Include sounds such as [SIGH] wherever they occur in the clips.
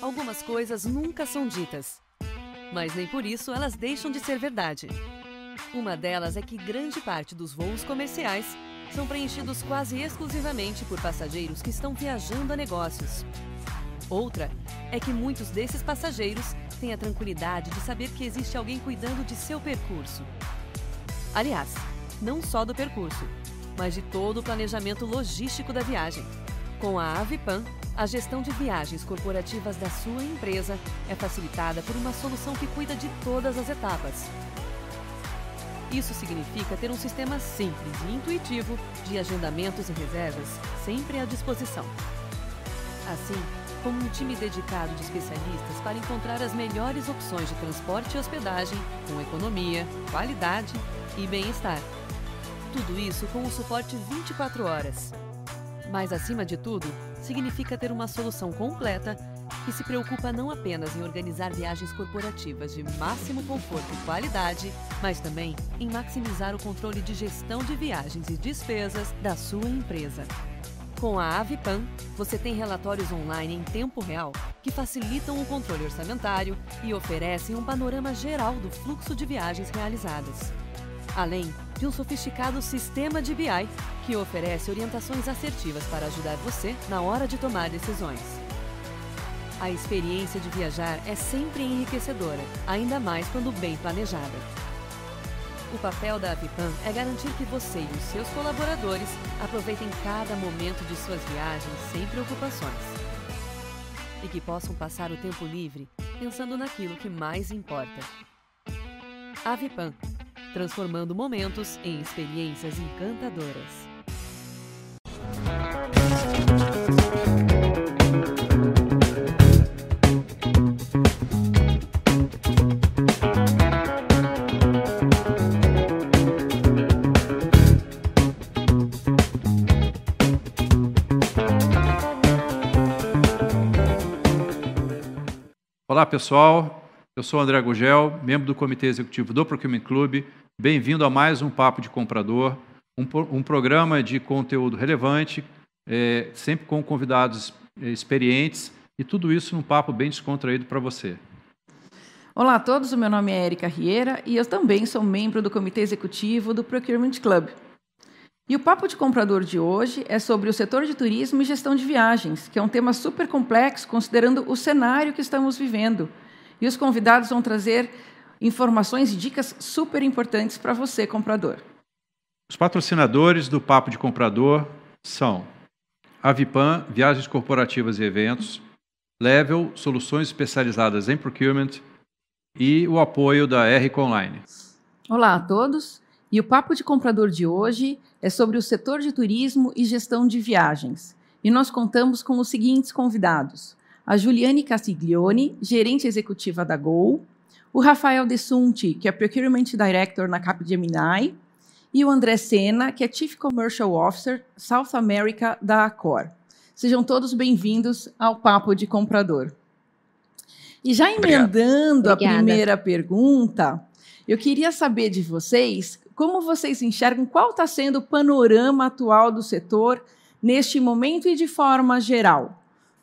algumas coisas nunca são ditas. Mas nem por isso elas deixam de ser verdade. Uma delas é que grande parte dos voos comerciais são preenchidos quase exclusivamente por passageiros que estão viajando a negócios. Outra é que muitos desses passageiros têm a tranquilidade de saber que existe alguém cuidando de seu percurso. Aliás, não só do percurso, mas de todo o planejamento logístico da viagem. Com a Avipan, a gestão de viagens corporativas da sua empresa é facilitada por uma solução que cuida de todas as etapas. Isso significa ter um sistema simples e intuitivo de agendamentos e reservas sempre à disposição. Assim, como um time dedicado de especialistas para encontrar as melhores opções de transporte e hospedagem com economia, qualidade e bem-estar. Tudo isso com o suporte 24 horas. Mas, acima de tudo, significa ter uma solução completa que se preocupa não apenas em organizar viagens corporativas de máximo conforto e qualidade, mas também em maximizar o controle de gestão de viagens e despesas da sua empresa. Com a Avipan, você tem relatórios online em tempo real que facilitam o controle orçamentário e oferecem um panorama geral do fluxo de viagens realizadas além de um sofisticado sistema de BI que oferece orientações assertivas para ajudar você na hora de tomar decisões. A experiência de viajar é sempre enriquecedora, ainda mais quando bem planejada. O papel da Avipan é garantir que você e os seus colaboradores aproveitem cada momento de suas viagens sem preocupações. E que possam passar o tempo livre pensando naquilo que mais importa. Avipan transformando momentos em experiências encantadoras. Olá, pessoal. Eu sou André Gugel, membro do Comitê Executivo do Procurement Club Bem-vindo a mais um Papo de Comprador, um, um programa de conteúdo relevante, é, sempre com convidados é, experientes e tudo isso num papo bem descontraído para você. Olá a todos, o meu nome é Erika Rieira e eu também sou membro do Comitê Executivo do Procurement Club. E o Papo de Comprador de hoje é sobre o setor de turismo e gestão de viagens, que é um tema super complexo considerando o cenário que estamos vivendo. E os convidados vão trazer informações e dicas super importantes para você, comprador. Os patrocinadores do Papo de Comprador são Avipan, Viagens Corporativas e Eventos, Level, Soluções Especializadas em Procurement e o apoio da RC Online. Olá a todos, e o Papo de Comprador de hoje é sobre o setor de turismo e gestão de viagens. E nós contamos com os seguintes convidados: a Juliane Castiglione, gerente executiva da Gol, o Rafael Desunti, que é Procurement Director na Capgemini, e o André Sena, que é Chief Commercial Officer South America da Accor. Sejam todos bem-vindos ao Papo de Comprador. E já emendando a primeira pergunta, eu queria saber de vocês como vocês enxergam qual está sendo o panorama atual do setor neste momento e de forma geral.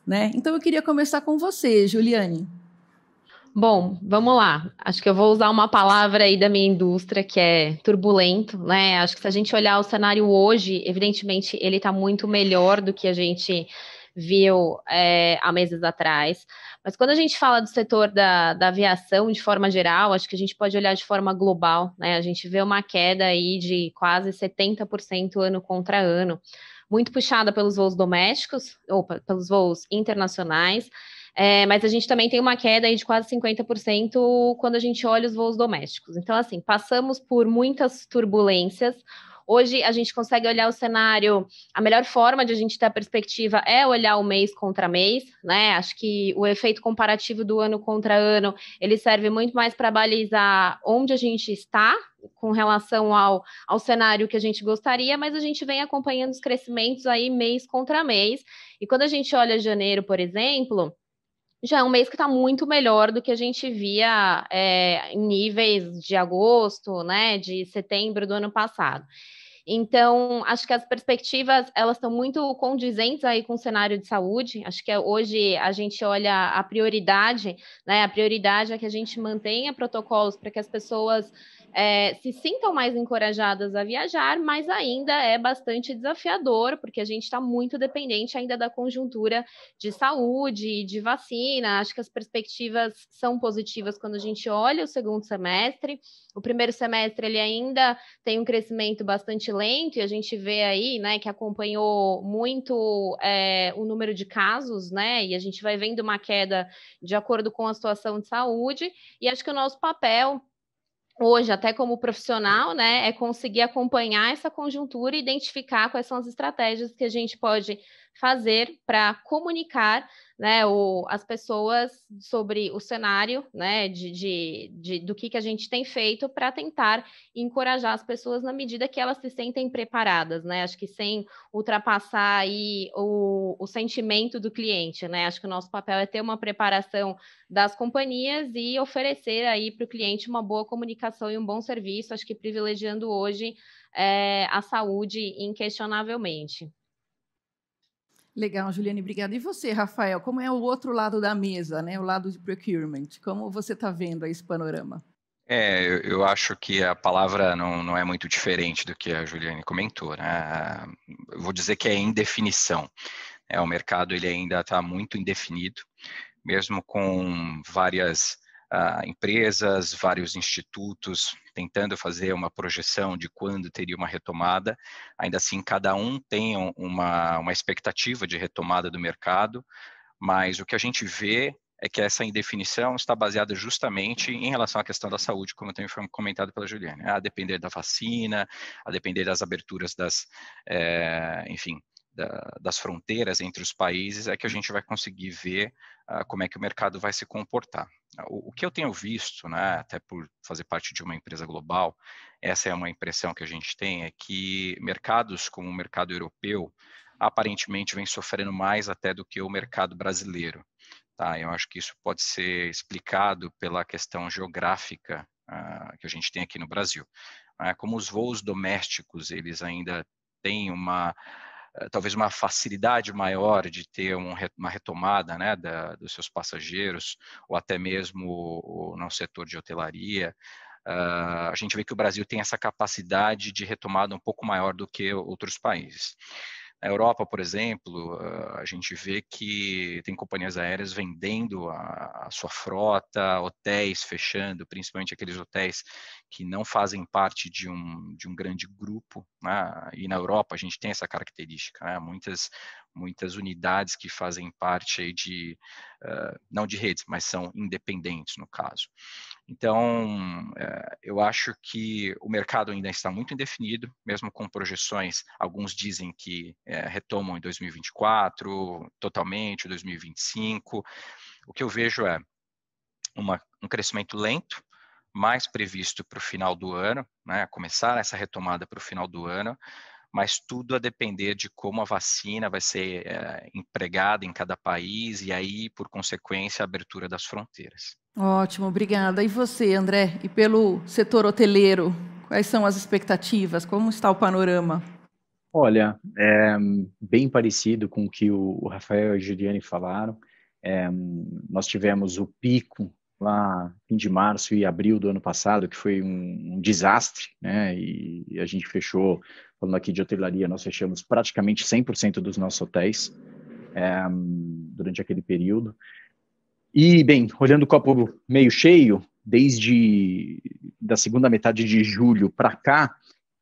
Né? Então eu queria começar com você, Juliane. Bom, vamos lá. Acho que eu vou usar uma palavra aí da minha indústria que é turbulento, né? Acho que se a gente olhar o cenário hoje, evidentemente ele está muito melhor do que a gente viu é, há meses atrás. Mas quando a gente fala do setor da, da aviação de forma geral, acho que a gente pode olhar de forma global, né? A gente vê uma queda aí de quase 70% ano contra ano, muito puxada pelos voos domésticos, ou pelos voos internacionais. É, mas a gente também tem uma queda aí de quase 50% quando a gente olha os voos domésticos. Então, assim, passamos por muitas turbulências. Hoje a gente consegue olhar o cenário. A melhor forma de a gente ter a perspectiva é olhar o mês contra mês, né? Acho que o efeito comparativo do ano contra ano ele serve muito mais para balizar onde a gente está com relação ao, ao cenário que a gente gostaria, mas a gente vem acompanhando os crescimentos aí mês contra mês. E quando a gente olha janeiro, por exemplo já é um mês que está muito melhor do que a gente via é, em níveis de agosto, né, de setembro do ano passado. Então, acho que as perspectivas elas estão muito condizentes aí com o cenário de saúde. Acho que é, hoje a gente olha a prioridade, né? A prioridade é que a gente mantenha protocolos para que as pessoas é, se sintam mais encorajadas a viajar, mas ainda é bastante desafiador, porque a gente está muito dependente ainda da conjuntura de saúde, de vacina. Acho que as perspectivas são positivas quando a gente olha o segundo semestre. O primeiro semestre ele ainda tem um crescimento bastante lento, e a gente vê aí, né, que acompanhou muito é, o número de casos, né, e a gente vai vendo uma queda de acordo com a situação de saúde, e acho que o nosso papel hoje, até como profissional, né, é conseguir acompanhar essa conjuntura e identificar quais são as estratégias que a gente pode fazer para comunicar né, o, as pessoas sobre o cenário né, de, de, de, do que, que a gente tem feito para tentar encorajar as pessoas na medida que elas se sentem preparadas, né? Acho que sem ultrapassar aí o, o sentimento do cliente, né? Acho que o nosso papel é ter uma preparação das companhias e oferecer aí para o cliente uma boa comunicação e um bom serviço, acho que privilegiando hoje é, a saúde inquestionavelmente. Legal, Juliane, obrigada. E você, Rafael, como é o outro lado da mesa, né? o lado de procurement? Como você está vendo esse panorama? É, eu, eu, acho que a palavra não, não é muito diferente do que a Juliane comentou. Né? Eu vou dizer que é indefinição. É, o mercado ele ainda está muito indefinido, mesmo com várias empresas, vários institutos tentando fazer uma projeção de quando teria uma retomada. Ainda assim, cada um tem uma, uma expectativa de retomada do mercado, mas o que a gente vê é que essa indefinição está baseada justamente em relação à questão da saúde, como também foi comentado pela Juliane, a depender da vacina, a depender das aberturas das, é, enfim, da, das fronteiras entre os países, é que a gente vai conseguir ver uh, como é que o mercado vai se comportar. O, o, que eu tenho visto, né, até por fazer parte de uma empresa global, essa é uma impressão que a gente tem, é que mercados como o mercado europeu aparentemente vem sofrendo mais até do que o mercado brasileiro. Tá? Eu acho que isso pode ser explicado pela questão geográfica uh, que a gente tem aqui no Brasil. Uh, como os voos domésticos, eles ainda têm uma talvez uma facilidade maior de ter um, uma retomada né, da, dos seus passageiros, ou até mesmo no setor de hotelaria. Uh, a gente vê que o Brasil tem essa capacidade de retomada um pouco maior do que outros países. Na Europa, por exemplo, a gente vê que tem companhias aéreas vendendo a, a, sua frota, hotéis fechando, principalmente aqueles hotéis que não fazem parte de um, de um grande grupo. Né? E na Europa a gente tem essa característica, né? muitas, muitas unidades que fazem parte de, uh, não de redes, mas são independentes no caso. Então, uh, eu acho que o mercado ainda está muito indefinido, mesmo com projeções, alguns dizem que uh, retomam em 2024, totalmente, 2025. O que eu vejo é uma, um crescimento lento, mais previsto para o final do ano, né, começar essa retomada para o final do ano, mas tudo a depender de como a vacina vai ser é, empregada em cada país e aí, por consequência, a abertura das fronteiras. Ótimo, obrigada. E você, André? E pelo setor hoteleiro, quais são as expectativas? Como está o panorama? Olha, é bem parecido com o que o Rafael e a Juliane falaram. É, nós tivemos o pico lá fim de março e abril do ano passado, que foi um, um desastre, né? E, e, a gente fechou, falando aqui de hotelaria, nós fechamos praticamente 100% dos nossos hotéis é, durante aquele período. E, bem, olhando o copo meio cheio, desde da segunda metade de julho para cá,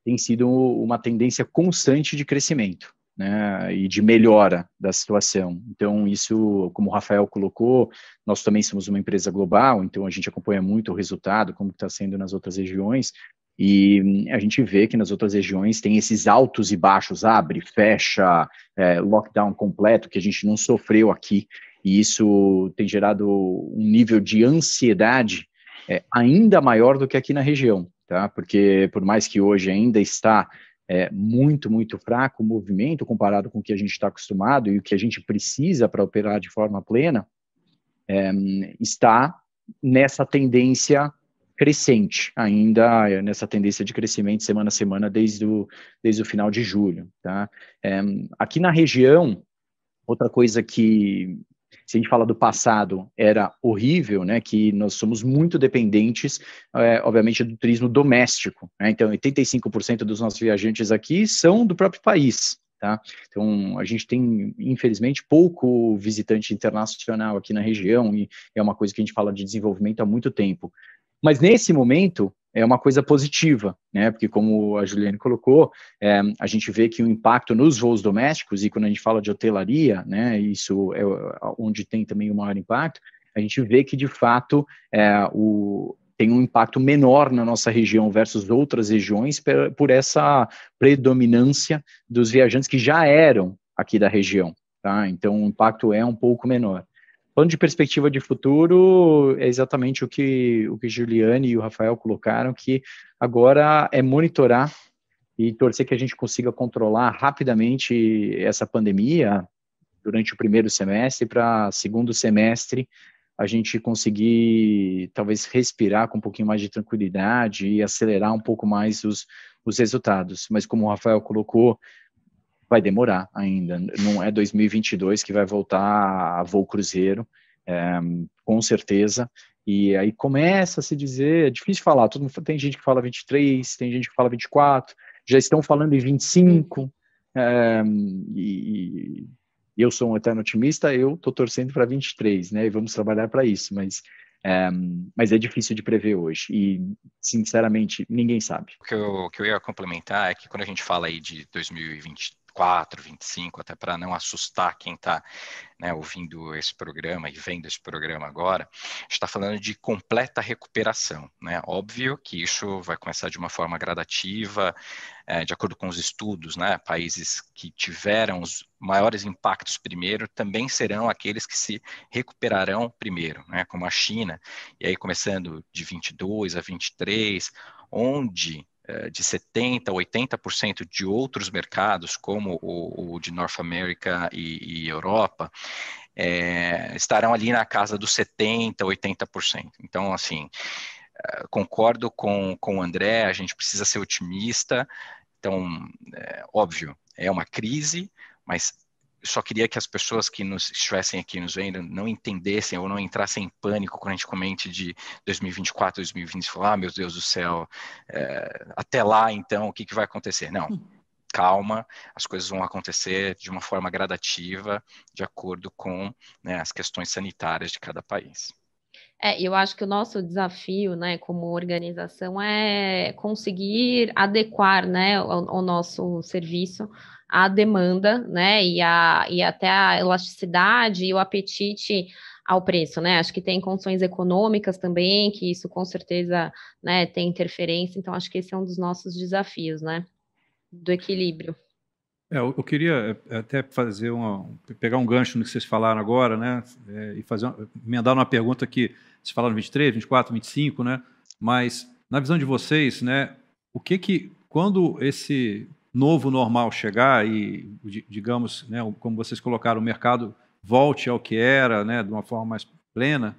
tem sido uma tendência constante de crescimento né, e de melhora da situação. Então, isso, como o Rafael colocou, nós também somos uma empresa global, então a gente acompanha muito o resultado, como está sendo nas outras regiões, e a gente vê que nas outras regiões tem esses altos e baixos, abre, fecha, é, lockdown completo, que a gente não sofreu aqui, e isso tem gerado um nível de ansiedade é, ainda maior do que aqui na região, tá? Porque por mais que hoje ainda está é, muito, muito fraco o movimento comparado com o que a gente está acostumado e o que a gente precisa para operar de forma plena, é, está nessa tendência crescente ainda nessa tendência de crescimento semana a semana desde o, desde o final de julho. Tá? É, aqui na região, outra coisa que se a gente fala do passado, era horrível, né, que nós somos muito dependentes, é, obviamente, do turismo doméstico. Né, então, 85% dos nossos viajantes aqui são do próprio país. Tá? Então, a gente tem, infelizmente, pouco visitante internacional aqui na região, e é uma coisa que a gente fala de desenvolvimento há muito tempo. Mas nesse momento é uma coisa positiva, né? Porque como a Juliane colocou, é, a gente vê que o impacto nos voos domésticos e quando a gente fala de hotelaria, né? Isso é onde tem também o maior impacto. A gente vê que de fato é, o, tem um impacto menor na nossa região versus outras regiões por, por essa predominância dos viajantes que já eram aqui da região, tá? Então o impacto é um pouco menor. Falando de perspectiva de futuro, é exatamente o que o que Juliane e o Rafael colocaram, que agora é monitorar e torcer que a gente consiga controlar rapidamente essa pandemia durante o primeiro semestre para segundo semestre a gente conseguir talvez respirar com um pouquinho mais de tranquilidade e acelerar um pouco mais os, os resultados. Mas como o Rafael colocou, vai demorar ainda. Não é 2022 que vai voltar a voo cruzeiro, é, com certeza. E aí começa a se dizer, é difícil falar, todo mundo, tem gente que fala 23, tem gente que fala 24, já estão falando em 25, é, e, e eu sou um eterno otimista, eu estou torcendo para 23, né, e vamos trabalhar para isso, mas é, mas é difícil de prever hoje e, sinceramente, ninguém sabe. O que, eu, o que eu ia complementar é que quando a gente fala aí de 2020, 24, 25, até para não assustar quem está né, ouvindo esse programa e vendo esse programa agora, está falando de completa recuperação. Né? Óbvio que isso vai começar de uma forma gradativa, é, de acordo com os estudos, né, países que tiveram os maiores impactos primeiro também serão aqueles que se recuperarão primeiro, né, como a China, e aí começando de 22 a 23, onde de 70% a 80% de outros mercados, como o, o de North America e, e Europa, é, estarão ali na casa dos 70%, 80%. Então, assim, eh, concordo com, com o André, a gente precisa ser otimista. Então, é, óbvio, é uma crise, mas só queria que as pessoas que nos estivessem aqui nos vendo não entendessem ou não entrassem em pânico quando a gente comente de 2024, 2020, falar, ah, meu Deus do céu, é, até lá, então, o que, que vai acontecer? Não, calma, as coisas vão acontecer de uma forma gradativa, de acordo com né, as questões sanitárias de cada país. É, eu acho que o nosso desafio, né, como organização, é conseguir adequar, né, o, o nosso serviço a demanda, né, e, a, e até a elasticidade e o apetite ao preço, né? Acho que tem condições econômicas também, que isso com certeza, né, tem interferência. Então, acho que esse é um dos nossos desafios, né, do equilíbrio. É, eu, eu queria é, até fazer uma, pegar um gancho no que vocês falaram agora, né, é, e fazer emendar uma pergunta que vocês falaram 23, 24, 25, né? Mas na visão de vocês, né, o que que quando esse novo normal chegar e, digamos, né, como vocês colocaram, o mercado volte ao que era, né, de uma forma mais plena,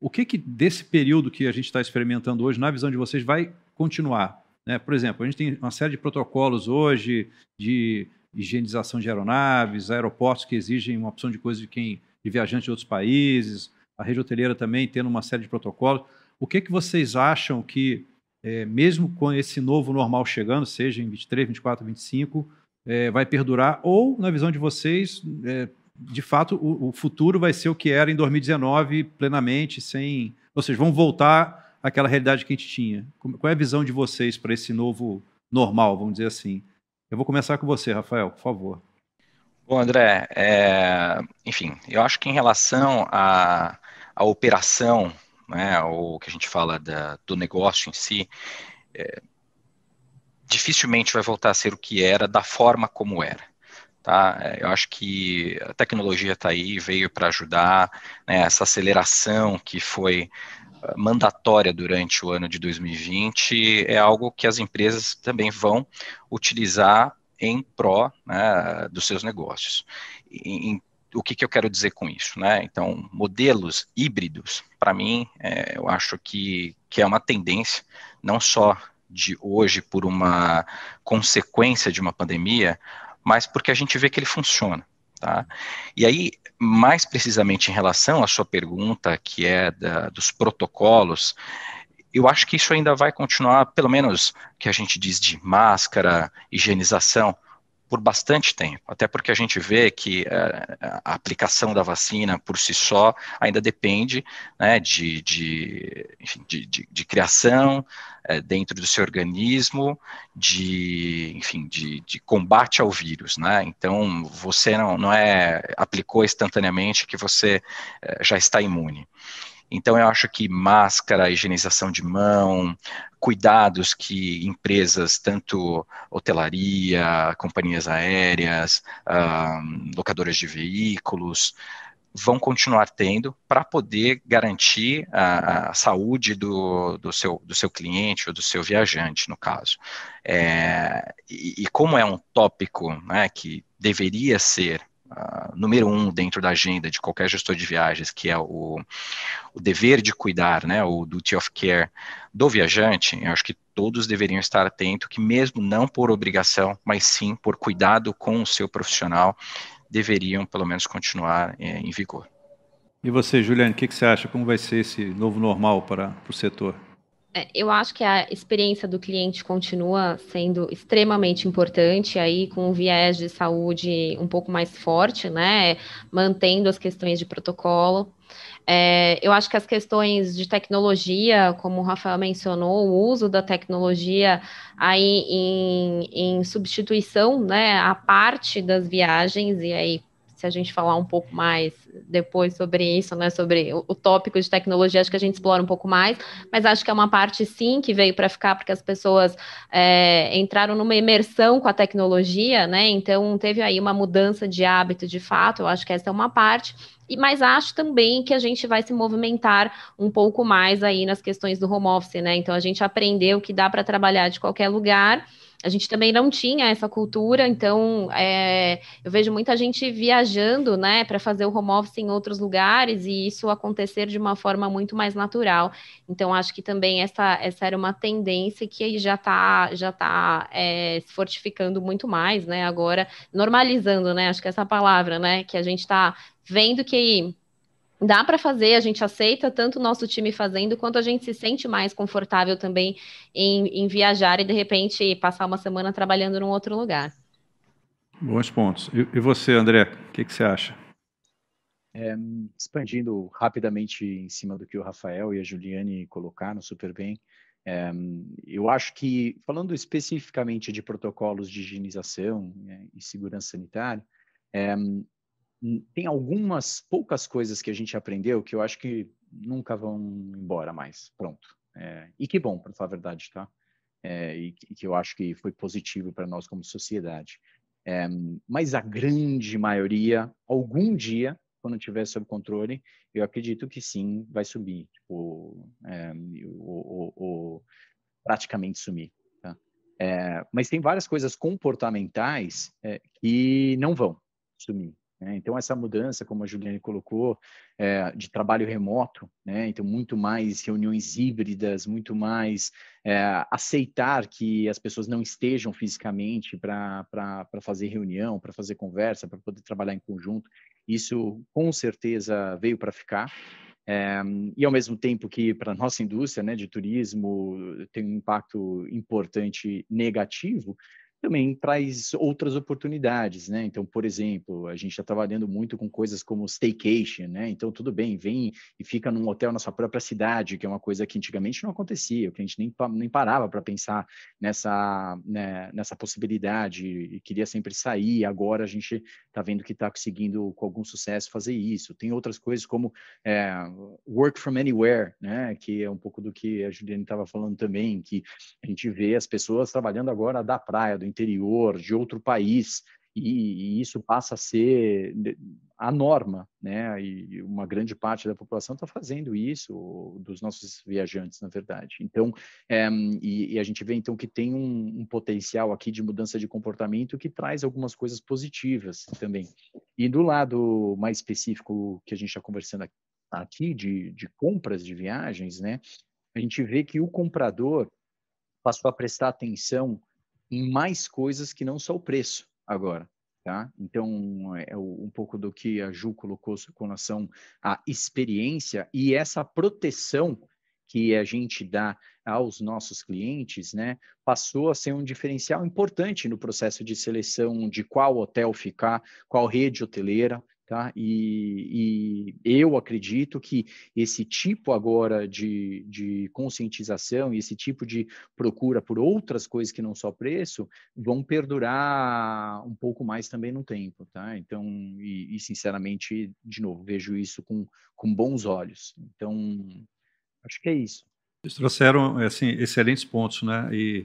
o que, que desse período que a gente está experimentando hoje, na visão de vocês, vai continuar? Né? Por exemplo, a gente tem uma série de protocolos hoje de higienização de aeronaves, aeroportos que exigem uma opção de coisa de quem de viajante de outros países, a rede hoteleira também tendo uma série de protocolos. O que, que vocês acham que é, mesmo com esse novo normal chegando, seja em 23, 24, 25, é, vai perdurar? Ou, na visão de vocês, é, de fato, o, o, futuro vai ser o que era em 2019, plenamente, sem. Ou seja, vão voltar àquela realidade que a gente tinha. Qual é a visão de vocês para esse novo normal, vamos dizer assim? Eu vou começar com você, Rafael, por favor. Bom, André, é, enfim, eu acho que em relação à, à operação né, ou que a gente fala da, do negócio em si, é, dificilmente vai voltar a ser o que era da forma como era. Tá? É, eu acho que a tecnologia está aí, veio para ajudar, né, essa aceleração que foi ah, mandatória durante o ano de 2020 é algo que as empresas também vão utilizar em pró né, dos seus negócios. Em, o que, que eu quero dizer com isso? Né? Então, modelos híbridos, para mim, é, eu acho que, que é uma tendência, não só de hoje por uma consequência de uma pandemia, mas porque a gente vê que ele funciona. Tá? E aí, mais precisamente em relação à sua pergunta, que é da, dos protocolos, eu acho que isso ainda vai continuar, pelo menos que a gente diz de máscara, higienização, por bastante tempo, até porque a gente vê que é, a aplicação da vacina por si só ainda depende né, de, de, enfim, de, de, de, criação é, dentro do seu organismo, de, enfim, de, de combate ao vírus, né? Então, você não, não é aplicou instantaneamente que você é, já está imune. Então, eu acho que máscara, higienização de mão, cuidados que empresas, tanto hotelaria, companhias aéreas, locadoras de veículos, vão continuar tendo para poder garantir a, a saúde do, do, seu, do seu cliente ou do seu viajante, no caso. É, e, e, como é um tópico né, que deveria ser uh, número um dentro da agenda de qualquer gestor de viagens, que é o, o dever de cuidar, né, o duty of care do viajante, eu acho que todos deveriam estar atentos que mesmo não por obrigação, mas sim por cuidado com o seu profissional, deveriam pelo menos continuar é, em vigor. E você, Juliane, o que, que, você acha? Como vai ser esse novo normal para, para o setor? É, eu acho que a experiência do cliente continua sendo extremamente importante, aí com um viés de saúde um pouco mais forte, né? Mantendo as questões de protocolo. É, eu acho que as questões de tecnologia, como o Rafael mencionou, o uso da tecnologia aí em, em substituição, né, a parte das viagens, e aí se a gente falar um pouco mais depois sobre isso, né, sobre o, tópico de tecnologia, acho que a gente explora um pouco mais, mas acho que é uma parte sim que veio para ficar, porque as pessoas é, entraram numa imersão com a tecnologia, né, então teve aí uma mudança de hábito de fato, eu acho que essa é uma parte, e mas acho também que a gente vai se movimentar um pouco mais aí nas questões do home office, né? Então a gente aprendeu que dá para trabalhar de qualquer lugar a gente também não tinha essa cultura, então é, eu vejo muita gente viajando, né, para fazer o home office em outros lugares e isso acontecer de uma forma muito mais natural. Então acho que também essa, essa era uma tendência que já está já tá é, se fortificando muito mais, né? Agora normalizando, né? Acho que essa palavra, né, que a gente está vendo que dá para fazer, a gente aceita tanto o nosso time fazendo, quanto a gente se sente mais confortável também em, em viajar e de repente passar uma semana trabalhando num outro lugar. Bons pontos. E, e você, André, o que, que, você acha? É, expandindo rapidamente em cima do que o Rafael e a Juliane colocaram super bem, é, eu acho que, falando especificamente de protocolos de higienização né, e segurança sanitária, é, tem algumas poucas coisas que a gente aprendeu que eu acho que nunca vão embora mais. Pronto. É, e que bom, para falar a verdade, tá? É, e, e, que eu acho que foi positivo para nós como sociedade. É, mas a grande maioria, algum dia, quando tiver sob controle, eu acredito que sim, vai subir, tipo, é, o, o, o, praticamente sumir. Tá? É, mas tem várias coisas comportamentais é, que não vão sumir. Né? Então, essa mudança, como a Juliane colocou, é, de trabalho remoto, né? então, muito mais reuniões híbridas, muito mais é, aceitar que as pessoas não estejam fisicamente para fazer reunião, para fazer conversa, para poder trabalhar em conjunto, isso com certeza veio para ficar. É, e ao mesmo tempo que para a nossa indústria né, de turismo tem um impacto importante negativo, também traz outras oportunidades, né? Então, por exemplo, a gente está trabalhando muito com coisas como staycation, né? Então, tudo bem, vem e fica num hotel na sua própria cidade, que é uma coisa que antigamente não acontecia, que a gente nem, nem parava para pensar nessa, né, nessa possibilidade e queria sempre sair. Agora a gente está vendo que está conseguindo, com algum sucesso, fazer isso. Tem outras coisas como é, work from anywhere, né? Que é um pouco do que a Juliane estava falando também, que a gente vê as pessoas trabalhando agora da praia, do interior, de outro país, e, e, isso passa a ser a norma, né? E uma grande parte da população está fazendo isso, dos nossos viajantes, na verdade. Então, é, e, e, a gente vê então que tem um, um, potencial aqui de mudança de comportamento que traz algumas coisas positivas também. E do lado mais específico que a gente está conversando aqui, de, de compras de viagens, né? a gente vê que o comprador passou a prestar atenção em mais coisas que não só o preço agora. Tá? Então, é um pouco do que a Ju colocou com relação à experiência e essa proteção que a gente dá aos nossos clientes, né, passou a ser um diferencial importante no processo de seleção de qual hotel ficar, qual rede hoteleira, Tá? E, e, eu acredito que esse tipo agora de, de conscientização e esse tipo de procura por outras coisas que não só preço vão perdurar um pouco mais também no tempo, tá? Então, e, e sinceramente, de novo, vejo isso com, com bons olhos. Então, acho que é isso. Eles trouxeram assim, excelentes pontos, né? E,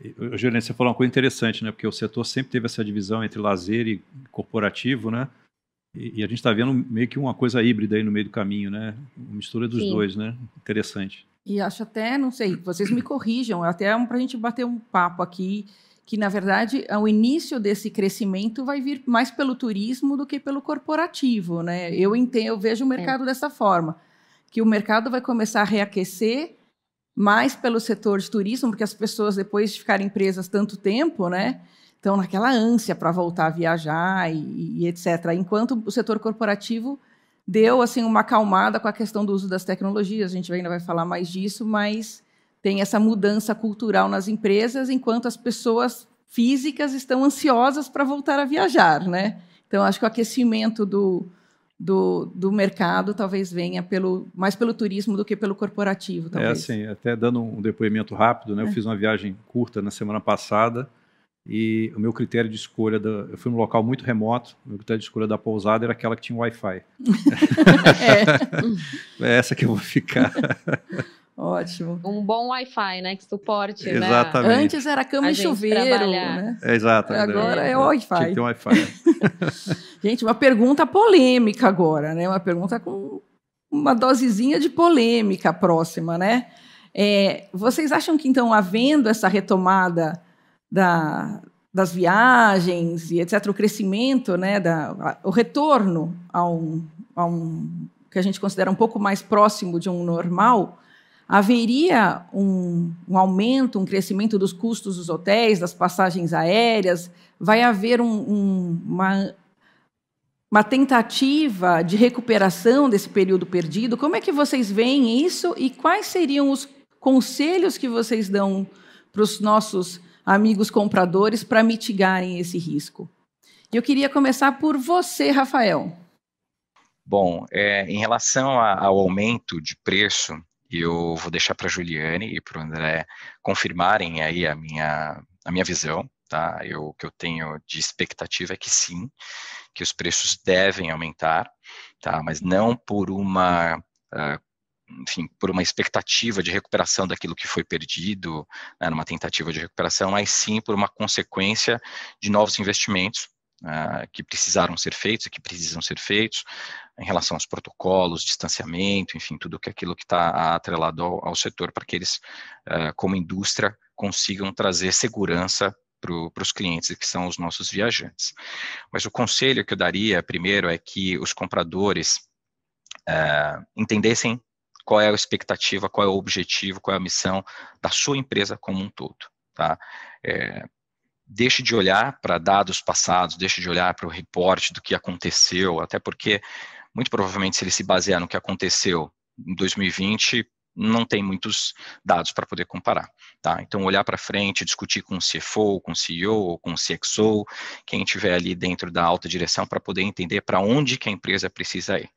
e Juliana, você falou uma coisa interessante, né? Porque o setor sempre teve essa divisão entre lazer e corporativo, né? E, a gente está vendo meio que uma coisa híbrida aí no meio do caminho, né? Uma mistura dos Sim. dois, né? Interessante. E acho até, não sei, vocês me corrijam, até para a gente bater um papo aqui, que na verdade o início desse crescimento vai vir mais pelo turismo do que pelo corporativo, né? Eu entendo, eu vejo o mercado é. dessa forma, que o mercado vai começar a reaquecer mais pelo setor de turismo, porque as pessoas depois de ficarem presas tanto tempo, né? Estão naquela ânsia para voltar a viajar e, e, etc. Enquanto o setor corporativo deu assim uma acalmada com a questão do uso das tecnologias, a gente ainda vai falar mais disso, mas tem essa mudança cultural nas empresas, enquanto as pessoas físicas estão ansiosas para voltar a viajar, né? Então acho que o aquecimento do, do, do mercado talvez venha pelo mais pelo turismo do que pelo corporativo, talvez. É assim, até dando um depoimento rápido, né? Eu é. fiz uma viagem curta na semana passada e o meu critério de escolha, da, eu fui num local muito remoto, o meu critério de escolha da pousada era aquela que tinha Wi-Fi. [LAUGHS] é. é essa que eu vou ficar. Ótimo. Um bom Wi-Fi, né? Que suporte. Né? Exatamente. Né? Antes era cama e chuveiro, né? É, exato. Agora é, é Wi-Fi. Tinha que ter Wi-Fi. [LAUGHS] Gente, uma pergunta polêmica agora, né? Uma pergunta com uma dosezinha de polêmica próxima, né? É, vocês acham que, então, havendo essa retomada da, das viagens e etc., o crescimento, né, da, o retorno a um, a um que a gente considera um pouco mais próximo de um normal, haveria um, um aumento, um crescimento dos custos dos hotéis, das passagens aéreas, vai haver um, um, uma, uma tentativa de recuperação desse período perdido. Como é que vocês veem isso e quais seriam os conselhos que vocês dão para os nossos amigos compradores para mitigarem esse risco. Eu queria começar por você, Rafael. Bom, é, em relação a, ao aumento de preço, eu vou deixar para a Juliane e para o André confirmarem aí a minha, a minha visão. Tá? Eu, o que eu tenho de expectativa é que sim, que os preços devem aumentar, tá? mas não por uma uh, enfim, por uma expectativa de recuperação daquilo que foi perdido, né, numa tentativa de recuperação, mas sim por uma consequência de novos investimentos uh, que precisaram ser feitos e que precisam ser feitos em relação aos protocolos, distanciamento, enfim, tudo que aquilo que está atrelado ao, ao, setor para que eles, uh, como indústria, consigam trazer segurança para os clientes que são os nossos viajantes. Mas o conselho que eu daria primeiro é que os compradores uh, entendessem qual é a expectativa, qual é o objetivo, qual é a missão da sua empresa como um todo. Tá? É, deixe de olhar para dados passados, deixe de olhar para o reporte do que aconteceu, até porque, muito provavelmente, se ele se basear no que aconteceu em 2020, não tem muitos dados para poder comparar, tá? Então, olhar para frente, discutir com o CFO, com o CEO, com o CXO, quem estiver ali dentro da alta direção para poder entender para onde que a empresa precisa ir.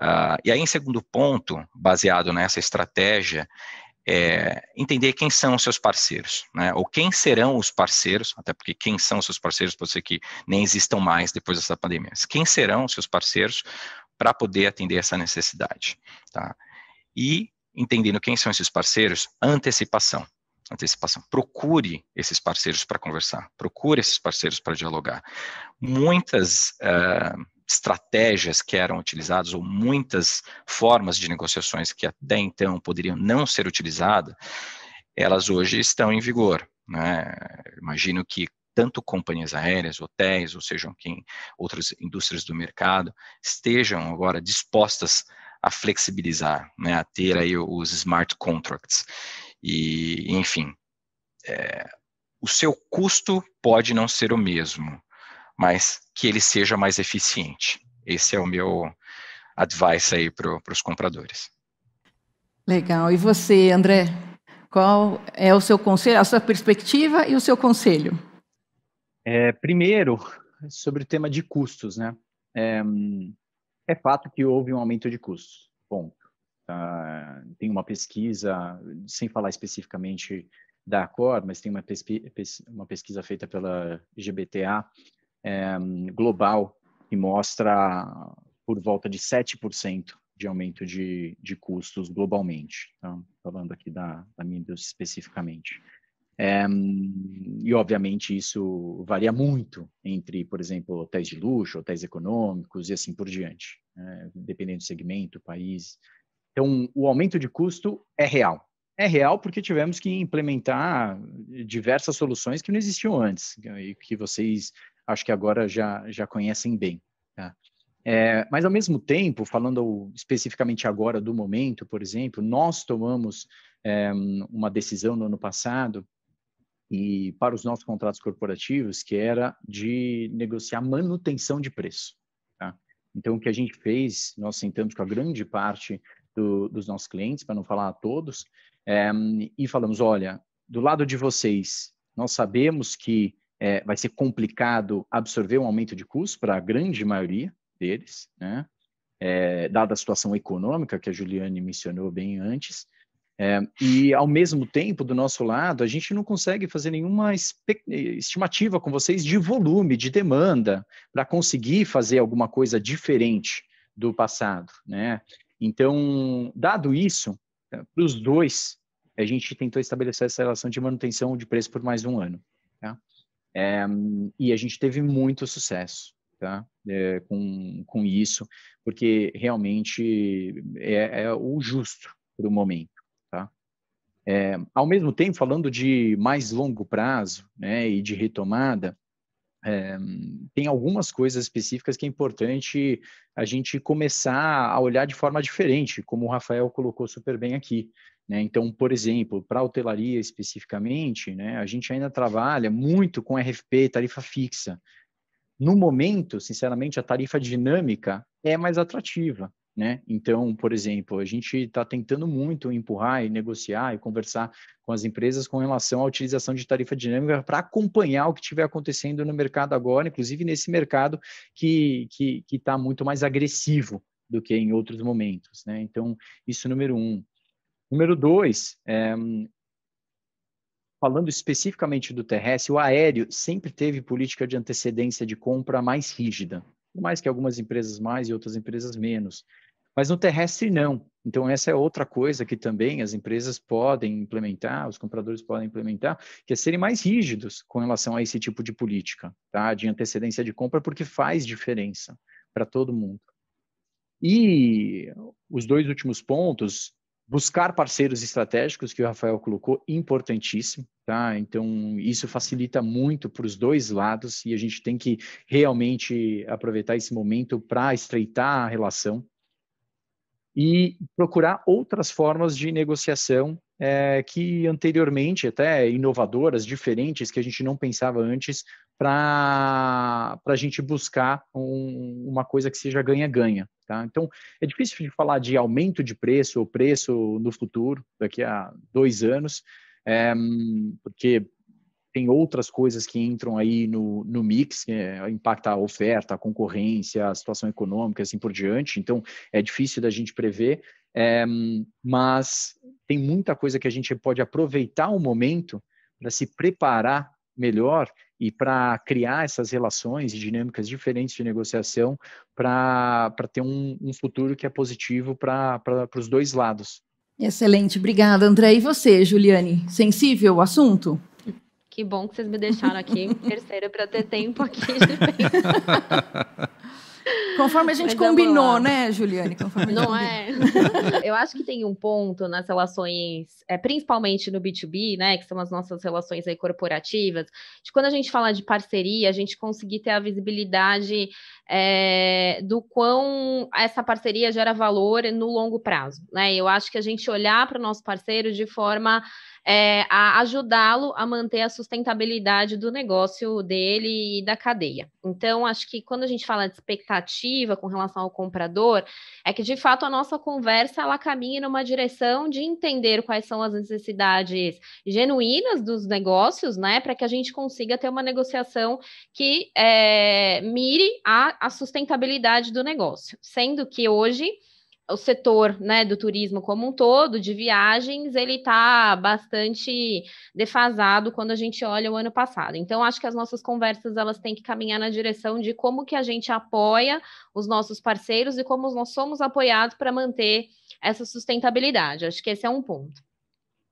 Uh, e aí, em segundo ponto, baseado nessa estratégia, é entender quem são os seus parceiros, né? ou quem serão os parceiros, até porque quem são os seus parceiros pode ser que nem existam mais depois dessa pandemia, mas quem serão os seus parceiros para poder atender essa necessidade. Tá? E, entendendo quem são esses parceiros, antecipação. Antecipação. Procure esses parceiros para conversar, procure esses parceiros para dialogar. Muitas uh, estratégias que eram utilizadas, ou muitas formas de negociações que até então poderiam não ser utilizadas, elas hoje estão em vigor. Né? Imagino que tanto companhias aéreas, hotéis, ou sejam quem outras indústrias do mercado estejam agora dispostas a flexibilizar, né, a ter aí os smart contracts. E, enfim, é, o seu custo pode não ser o mesmo, mas que ele seja mais eficiente. Esse é o meu advice aí para os compradores. Legal. E você, André? Qual é o seu conselho, a sua perspectiva e o seu conselho? É, primeiro, sobre o tema de custos, né? É, é fato que houve um aumento de custos. Ponto. Tá? Tem uma pesquisa, sem falar especificamente da Acor, mas tem uma, pesqui uma pesquisa feita pela GBTA é, global que mostra por volta de 7% de aumento de, de custos globalmente, tá? falando aqui da, da minha especificamente. É, e, obviamente, isso varia muito entre, por exemplo, hotéis de luxo, hotéis econômicos e assim por diante, né? dependendo do segmento, país. Então, o aumento de custo é real. É real porque tivemos que implementar diversas soluções que não existiam antes e que vocês, acho que agora já, já conhecem bem. Tá? É, mas, ao mesmo tempo, falando especificamente agora do momento, por exemplo, nós tomamos é, uma decisão no ano passado e para os nossos contratos corporativos que era de negociar manutenção de preço. Tá? Então, o que a gente fez, nós sentamos com a grande parte do, dos nossos clientes, para não falar a todos, é, e falamos, olha, do lado de vocês, nós sabemos que é, vai ser complicado absorver um aumento de custo para a grande maioria, deles, né? É, dada a situação econômica que a Juliane mencionou bem antes, é, e ao mesmo tempo, do nosso lado, a gente não consegue fazer nenhuma estimativa com vocês de volume, de demanda, para conseguir fazer alguma coisa diferente do passado, né? Então, dado isso, para os dois, a gente tentou estabelecer essa relação de manutenção de preço por mais um ano. Tá? É, e a gente teve muito sucesso tá? É, com, com isso, porque realmente é, é o justo para o momento. Tá? É, ao mesmo tempo, falando de mais longo prazo né, e de retomada, é, tem algumas coisas específicas que é importante a gente começar a olhar de forma diferente, como o Rafael colocou super bem aqui. Né? Então, por exemplo, para hotelaria especificamente, né, a gente ainda trabalha muito com RFP, tarifa fixa. No momento, sinceramente, a tarifa dinâmica é mais atrativa. Né? Então, por exemplo, a gente está tentando muito empurrar e negociar e conversar com as empresas com relação à utilização de tarifa dinâmica para acompanhar o que estiver acontecendo no mercado agora, inclusive nesse mercado que que está muito mais agressivo do que em outros momentos. Né? Então, isso número um. Número dois, é, falando especificamente do terrestre, o aéreo sempre teve política de antecedência de compra mais rígida, por mais que algumas empresas mais e outras empresas menos. Mas no terrestre, não. Então, essa é outra coisa que também as empresas podem implementar, os compradores podem implementar, que é serem mais rígidos com relação a esse tipo de política, tá? de antecedência de compra, porque faz diferença para todo mundo. E os dois últimos pontos, buscar parceiros estratégicos, que o Rafael colocou, importantíssimo, tá? Então, isso facilita muito para os dois lados e a gente tem que realmente aproveitar esse momento para estreitar a relação e procurar outras formas de negociação é, que anteriormente, até inovadoras, diferentes, que a gente não pensava antes, para a gente buscar um, uma coisa que seja ganha-ganha. Tá? Então, é difícil de falar de aumento de preço ou preço no futuro, daqui a dois anos, é, porque tem outras coisas que entram aí no, no mix, que é, impacta a oferta, a concorrência, a situação econômica, assim por diante. Então, é difícil da gente prever, é, mas tem muita coisa que a gente pode aproveitar o momento para se preparar melhor e para criar essas relações e dinâmicas diferentes de negociação para ter um, um, futuro que é positivo para os dois lados. Excelente, obrigada, André. E você, Juliane, sensível ao assunto? Que bom que vocês me deixaram aqui [LAUGHS] terceira para ter tempo aqui [LAUGHS] Conforme a gente Mas combinou, né, Juliane? Conforme Não é? [LAUGHS] Eu acho que tem um ponto nas relações, é, principalmente no B2B, né, que são as nossas relações aí corporativas, de quando a gente fala de parceria, a gente conseguir ter a visibilidade é, do quão essa parceria gera valor no longo prazo, né? Eu acho que a gente olhar para o nosso parceiro de forma é, a ajudá-lo a manter a sustentabilidade do negócio dele e da cadeia. Então, acho que quando a gente fala de expectativa com relação ao comprador, é que de fato a nossa conversa ela caminha numa direção de entender quais são as necessidades genuínas dos negócios, né, para que a gente consiga ter uma negociação que é, mire a, a sustentabilidade do negócio, sendo que hoje o setor né, do turismo como um todo, de viagens, ele está bastante defasado quando a gente olha o ano passado. Então, acho que as nossas conversas elas têm que caminhar na direção de como que a gente apoia os nossos parceiros e como nós somos apoiados para manter essa sustentabilidade. Acho que esse é um ponto.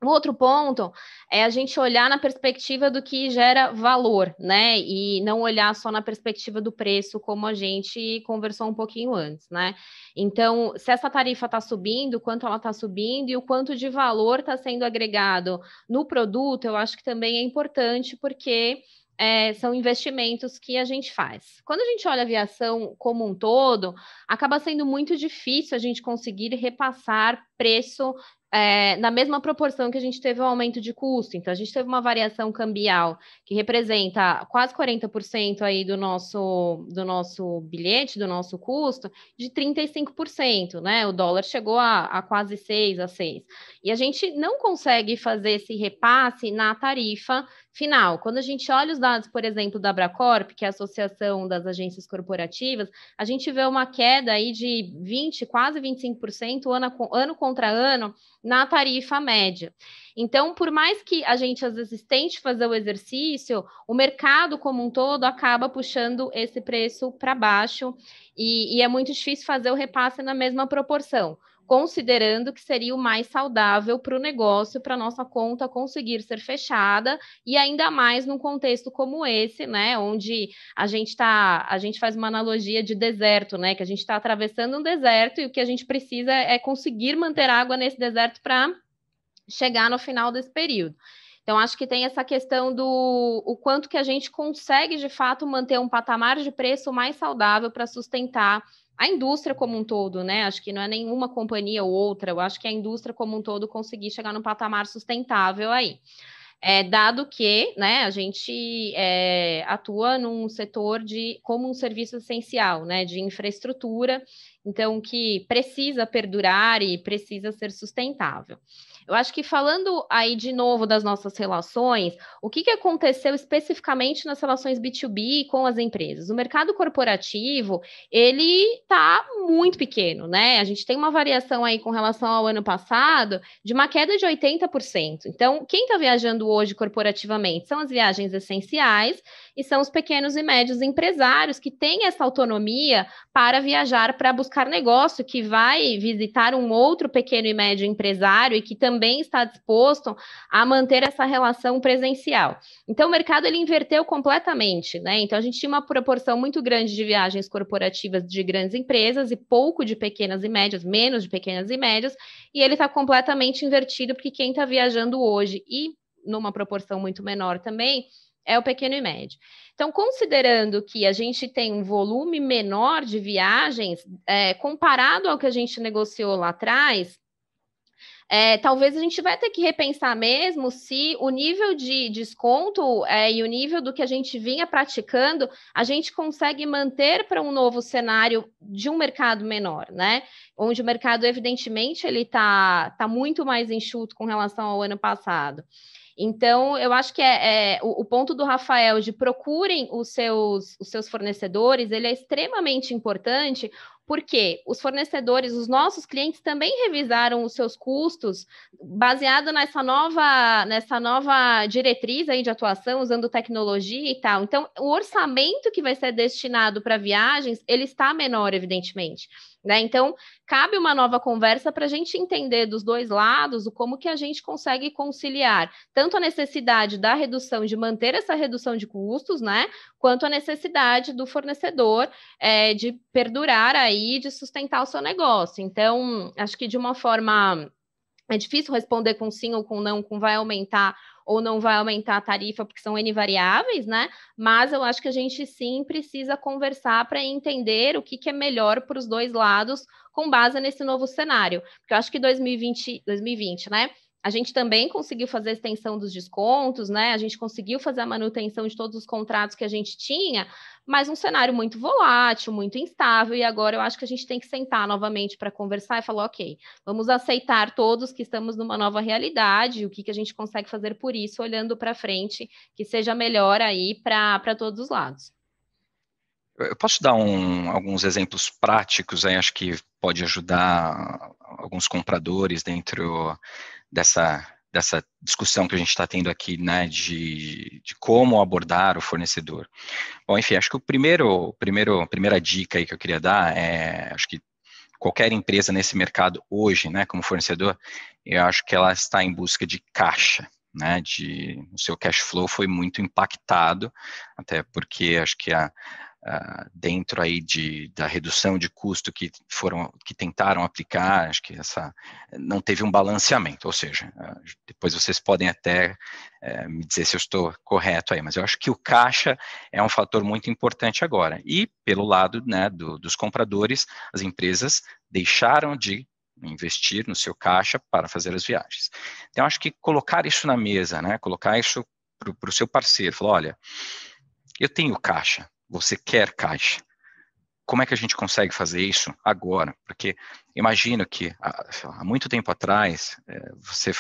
Um outro ponto é a gente olhar na perspectiva do que gera valor, né? E não olhar só na perspectiva do preço, como a gente conversou um pouquinho antes, né? Então, se essa tarifa está subindo, quanto ela está subindo e o quanto de valor está sendo agregado no produto, eu acho que também é importante, porque é, são investimentos que a gente faz. Quando a gente olha a aviação como um todo, acaba sendo muito difícil a gente conseguir repassar preço é, na mesma proporção que a gente teve o um aumento de custo. Então, a gente teve uma variação cambial que representa quase 40% aí do nosso, do nosso bilhete, do nosso custo, de 35%, né? O dólar chegou a, a quase 6, a 6. E a gente não consegue fazer esse repasse na tarifa final. Quando a gente olha os dados, por exemplo, da Abracorp, que é a Associação das Agências Corporativas, a gente vê uma queda aí de 20, quase 25% ano, ano contra ano na tarifa média. Então, por mais que a gente às vezes tente fazer o exercício, o mercado como um todo acaba puxando esse preço para baixo e, e é muito difícil fazer o repasse na mesma proporção considerando que seria o mais saudável para o negócio, para nossa conta conseguir ser fechada, e ainda mais num contexto como esse, né? Onde a gente tá, a gente faz uma analogia de deserto, né? Que a gente está atravessando um deserto e o que a gente precisa é conseguir manter água nesse deserto para chegar no final desse período. Então, acho que tem essa questão do o quanto que a gente consegue, de fato, manter um patamar de preço mais saudável para sustentar a indústria como um todo, né? Acho que não é nenhuma companhia ou outra, eu acho que a indústria como um todo conseguir chegar num patamar sustentável aí. É, dado que né, a gente é, atua num setor de como um serviço essencial, né, de infraestrutura, então que precisa perdurar e precisa ser sustentável. Eu acho que falando aí de novo das nossas relações, o que, que aconteceu especificamente nas relações B2B com as empresas? O mercado corporativo, ele está muito pequeno, né? A gente tem uma variação aí com relação ao ano passado de uma queda de 80%. Então, quem está viajando hoje corporativamente são as viagens essenciais e são os pequenos e médios empresários que têm essa autonomia para viajar para buscar negócio, que vai visitar um outro pequeno e médio empresário e que também está disposto a manter essa relação presencial. Então, o mercado ele inverteu completamente, né? Então, a gente tinha uma proporção muito grande de viagens corporativas de grandes empresas e pouco de pequenas e médias, menos de pequenas e médias, e ele está completamente invertido, porque quem está viajando hoje e numa proporção muito menor também, é o pequeno e médio. Então, considerando que a gente tem um volume menor de viagens, é, comparado ao que a gente negociou lá atrás, é, talvez a gente vai ter que repensar mesmo se o nível de desconto é, e o nível do que a gente vinha praticando, a gente consegue manter para um novo cenário de um mercado menor, né? Onde o mercado, evidentemente, ele está tá muito mais enxuto com relação ao ano passado. Então, eu acho que é, é o, o, ponto do Rafael de procurem os seus, os seus fornecedores, ele é extremamente importante, porque os fornecedores, os nossos clientes também revisaram os seus custos baseado nessa nova, nessa nova diretriz aí de atuação, usando tecnologia e tal. Então, o orçamento que vai ser destinado para viagens, ele está menor, evidentemente. Né? Então, cabe uma nova conversa para a gente entender dos dois lados o como que a gente consegue conciliar tanto a necessidade da redução, de manter essa redução de custos, né? Quanto a necessidade do fornecedor é, de perdurar aí, de sustentar o seu negócio. Então, acho que de uma forma. É difícil responder com sim ou com não, com vai aumentar ou não vai aumentar a tarifa, porque são N variáveis, né? Mas eu acho que a gente sim precisa conversar para entender o que, que é melhor para os dois lados com base nesse novo cenário. Porque eu acho que 2020, 2020, né? A gente também conseguiu fazer a extensão dos descontos, né? A gente conseguiu fazer a manutenção de todos os contratos que a gente tinha, mas um cenário muito volátil, muito instável, e agora eu acho que a gente tem que sentar novamente para conversar e falar, ok, vamos aceitar todos que estamos numa nova realidade, o que, que a gente consegue fazer por isso, olhando para frente, que seja melhor aí para todos os lados. Eu posso dar um, alguns exemplos práticos aí, acho que pode ajudar alguns compradores dentro dessa, dessa discussão que a gente está tendo aqui, né, de, de como abordar o fornecedor. Bom, enfim, acho que o primeiro, primeiro, primeira dica aí que eu queria dar é, acho que qualquer empresa nesse mercado hoje, né, como fornecedor, eu acho que ela está em busca de caixa, né, de o seu cash flow foi muito impactado, até porque acho que a, uh, dentro aí de, da redução de custo que foram que tentaram aplicar, acho que essa não teve um balanceamento, ou seja, uh, depois vocês podem até uh, me dizer se eu estou correto aí, mas eu acho que o caixa é um fator muito importante agora. E pelo lado né, do, dos compradores, as empresas deixaram de investir no seu caixa para fazer as viagens. Então, acho que colocar isso na mesa, né, colocar isso para o seu parceiro, falar, olha, eu tenho caixa, você quer caixa. Como é que a gente consegue fazer isso agora? Porque imagino que há, há muito tempo atrás é, você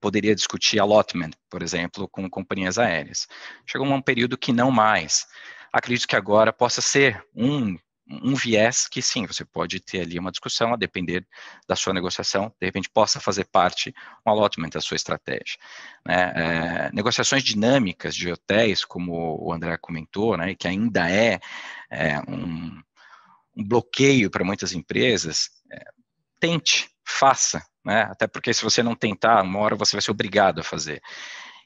poderia discutir allotment, por exemplo, com companhias aéreas. Chegou um período que não mais. Acredito que agora possa ser um um viés que sim, você pode ter ali uma discussão a depender da sua negociação, de repente possa fazer parte um allotment da sua estratégia. Né? É, negociações dinâmicas de hotéis, como o André comentou, né, que ainda é, é um, um, bloqueio para muitas empresas, é, tente, faça, né? até porque se você não tentar, uma hora você vai ser obrigado a fazer.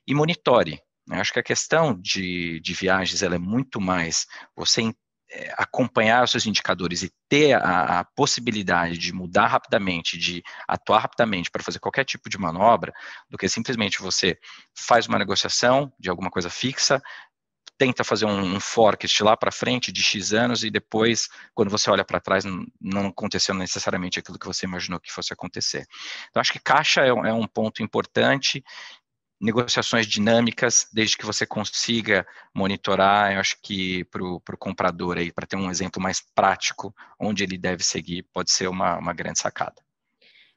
E monitore, eu acho que a questão de, de viagens ela é muito mais você acompanhar os seus indicadores e ter a, a, possibilidade de mudar rapidamente, de atuar rapidamente para fazer qualquer tipo de manobra, do que simplesmente você faz uma negociação de alguma coisa fixa, tenta fazer um, um forecast lá para frente de X anos e depois, quando você olha para trás, não, não, aconteceu necessariamente aquilo que você imaginou que fosse acontecer. Então, acho que caixa é, é um ponto importante negociações dinâmicas, desde que você consiga monitorar, eu acho que para o comprador aí, para ter um exemplo mais prático, onde ele deve seguir, pode ser uma, uma grande sacada.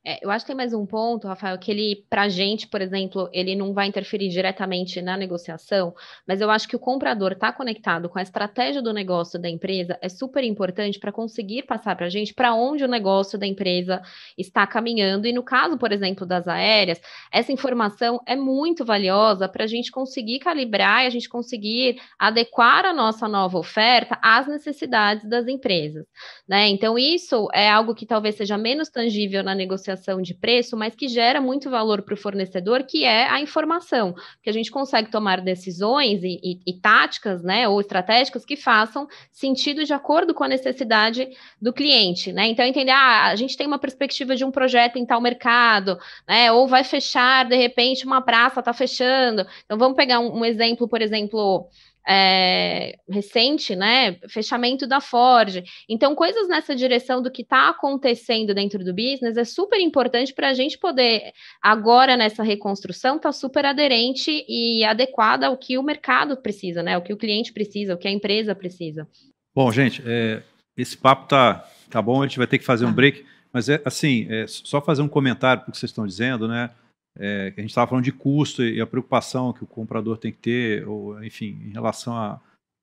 É, eu acho que tem mais um ponto, Rafael, que ele, para a gente, por exemplo, ele não vai interferir diretamente na negociação, mas eu acho que o comprador está conectado com a estratégia do negócio da empresa é super importante para conseguir passar para a gente para onde o negócio da empresa está caminhando. E no caso, por exemplo, das aéreas, essa informação é muito valiosa para a gente conseguir calibrar e a gente conseguir adequar a nossa nova oferta às necessidades das empresas. Né? Então, isso é algo que talvez seja menos tangível na negociação negociação de preço, mas que gera muito valor para o fornecedor, que é a informação, que a gente consegue tomar decisões e, e, e, táticas, né, ou estratégicas que façam sentido de acordo com a necessidade do cliente, né? Então entender, ah, a gente tem uma perspectiva de um projeto em tal mercado, né, ou vai fechar de repente uma praça está fechando. Então vamos pegar um, um exemplo, por exemplo é, recente, né? Fechamento da Ford. Então, coisas nessa direção do que está acontecendo dentro do business é super importante para a gente poder, agora nessa reconstrução, estar tá super aderente e adequada ao que o mercado precisa, né? O que o cliente precisa, o que a empresa precisa. Bom, gente, é, esse papo tá, tá bom, a gente vai ter que fazer um tá. break, mas é assim, é, só fazer um comentário para o que vocês estão dizendo, né? É, a gente estava falando de custo e a preocupação que o comprador tem que ter, ou, enfim, em relação a,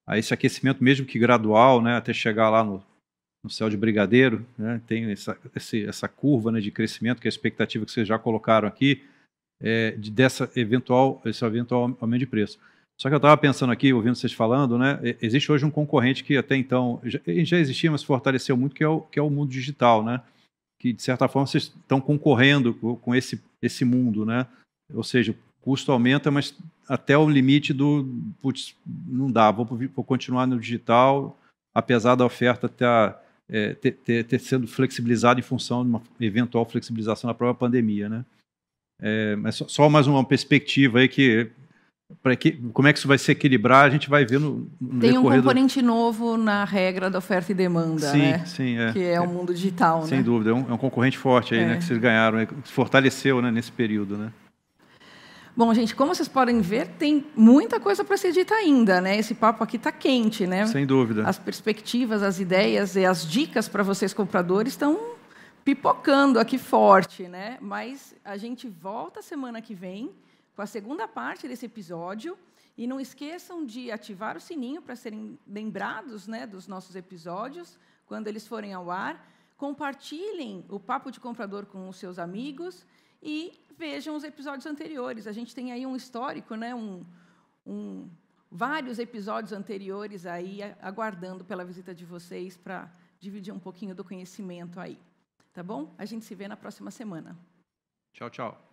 a esse aquecimento, mesmo que gradual, né, até chegar lá no, no céu de brigadeiro, né, tem essa, esse, essa curva né, de crescimento, que é a expectativa que vocês já colocaram aqui, é, de, dessa eventual, esse eventual aumento de preço. Só que eu estava pensando aqui, ouvindo vocês falando, né? Existe hoje um concorrente que até então já, já existia, mas fortaleceu muito, que é, o, que é o mundo digital, né? Que de certa forma vocês estão concorrendo com, esse, esse mundo, né? Ou seja, o custo aumenta, mas até o limite do putz, não dá, vou, vou continuar no digital, apesar da oferta estar é, ter, ter, ter sido flexibilizada em função de uma eventual flexibilização da própria pandemia, né? É, mas só mais uma perspectiva aí que que, como é que isso vai se equilibrar, a gente vai ver no, no Tem um componente do... novo na regra da oferta e demanda, sim, né? Sim, é. Que é, é o mundo digital, Sem né? dúvida, é um, é um, concorrente forte aí, né? É. Que vocês ganharam, né? fortaleceu né, nesse período, né? Bom, gente, como vocês podem ver, tem muita coisa para ser dita ainda, né? Esse papo aqui está quente, né? Sem dúvida. As perspectivas, as ideias e as dicas para vocês compradores estão pipocando aqui forte, né? Mas a gente volta semana que vem com a segunda parte desse episódio. E não esqueçam de ativar o sininho para serem lembrados né, dos nossos episódios quando eles forem ao ar. Compartilhem o Papo de Comprador com os seus amigos e vejam os episódios anteriores. A gente tem aí um histórico, né, um, um, vários episódios anteriores aí aguardando pela visita de vocês para dividir um pouquinho do conhecimento aí. Tá bom? A gente se vê na próxima semana. Tchau, tchau.